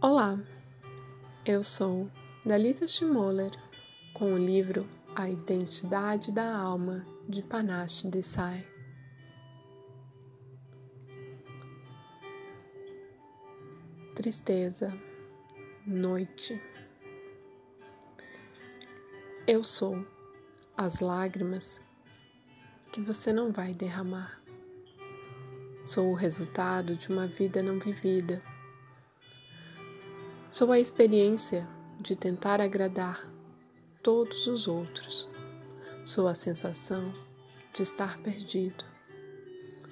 Olá, eu sou Dalita Schmoller com o livro A Identidade da Alma de Panache Desai. Tristeza, noite. Eu sou as lágrimas que você não vai derramar. Sou o resultado de uma vida não vivida Sou a experiência de tentar agradar todos os outros. Sou a sensação de estar perdido.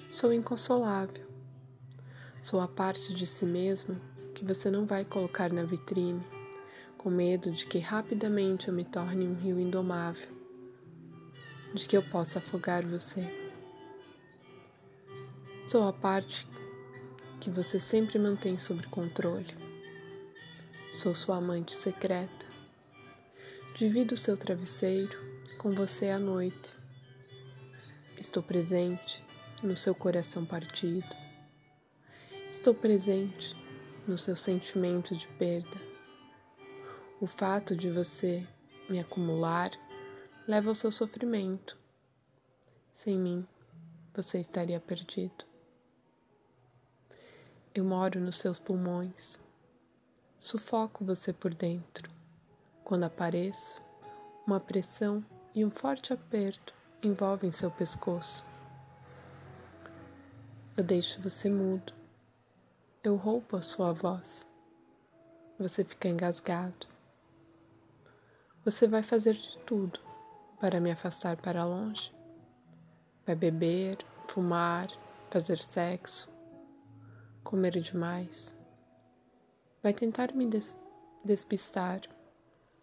Sou inconsolável. Sou a parte de si mesma que você não vai colocar na vitrine, com medo de que rapidamente eu me torne um rio indomável, de que eu possa afogar você. Sou a parte que você sempre mantém sob controle Sou sua amante secreta. Divido o seu travesseiro com você à noite. Estou presente no seu coração partido. Estou presente no seu sentimento de perda. O fato de você me acumular leva ao seu sofrimento. Sem mim, você estaria perdido. Eu moro nos seus pulmões Sufoco você por dentro. Quando apareço, uma pressão e um forte aperto envolvem seu pescoço. Eu deixo você mudo. Eu roubo a sua voz. Você fica engasgado. Você vai fazer de tudo para me afastar para longe. Vai beber, fumar, fazer sexo, comer demais Vai tentar me des despistar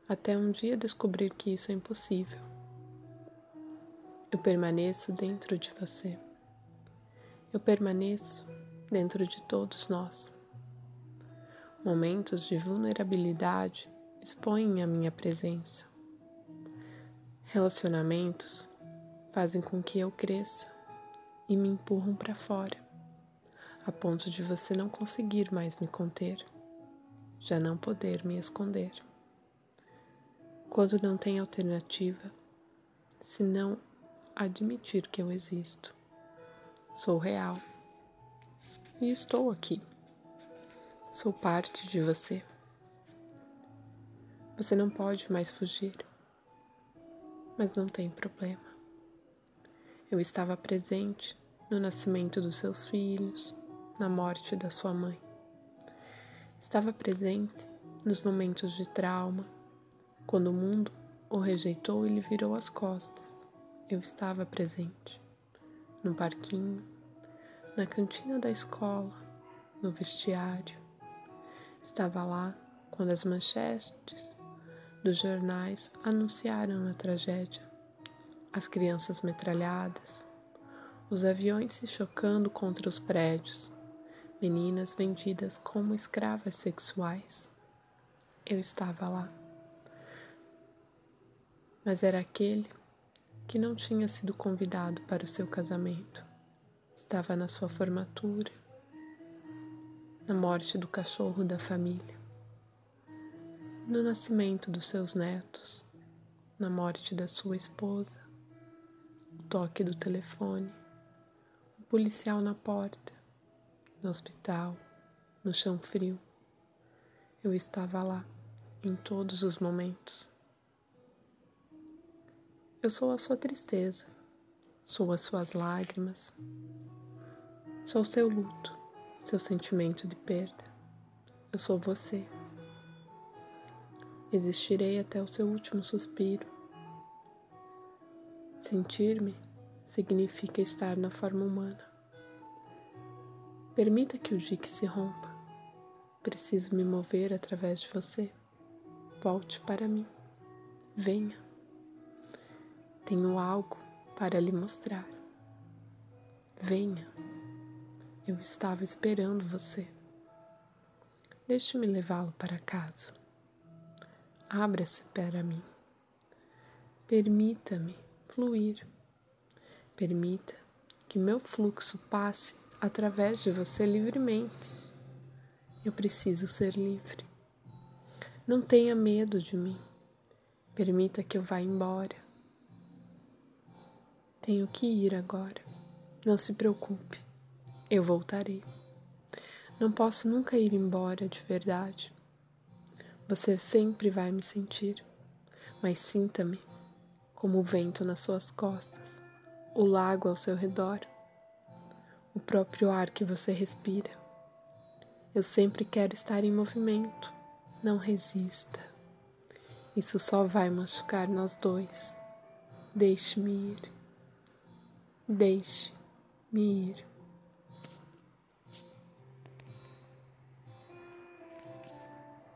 até um dia descobrir que isso é impossível. Eu permaneço dentro de você. Eu permaneço dentro de todos nós. Momentos de vulnerabilidade expõem a minha presença. Relacionamentos fazem com que eu cresça e me empurram para fora, a ponto de você não conseguir mais me conter já não poder me esconder. Quando não tem alternativa, senão admitir que eu existo. Sou real e estou aqui. Sou parte de você. Você não pode mais fugir, mas não tem problema. Eu estava presente no nascimento dos seus filhos, na morte da sua mãe. Estava presente nos momentos de trauma, quando o mundo o rejeitou e lhe virou as costas. Eu estava presente no parquinho, na cantina da escola, no vestiário. Estava lá quando as manchetes dos jornais anunciaram a tragédia. As crianças metralhadas, os aviões se chocando contra os prédios, meninas vendidas como escravas sexuais. Eu estava lá. Mas era aquele que não tinha sido convidado para o seu casamento. Estava na sua formatura, na morte do cachorro da família, no nascimento dos seus netos, na morte da sua esposa, o toque do telefone, o policial na porta, no hospital, no chão frio. Eu estava lá em todos os momentos. Eu sou a sua tristeza, sou as suas lágrimas, sou seu luto, seu sentimento de perda. Eu sou você. Existirei até o seu último suspiro. Sentir-me significa estar na forma humana. Permita que o dique se rompa. Preciso me mover através de você. Volte para mim. Venha. Tenho algo para lhe mostrar. Venha. Eu estava esperando você. Deixe-me levá-lo para casa. Abra-se para mim. Permita-me fluir. Permita que meu fluxo passe através de você livremente. Eu preciso ser livre. Não tenha medo de mim. Permita que eu vá embora. Tenho que ir agora. Não se preocupe. Eu voltarei. Não posso nunca ir embora de verdade. Você sempre vai me sentir, mas sinta-me como o vento nas suas costas, o lago ao seu redor, o próprio ar que você respira. Eu sempre quero estar em movimento. Não resista. Isso só vai machucar nós dois. Deixe-me ir. Deixe-me ir.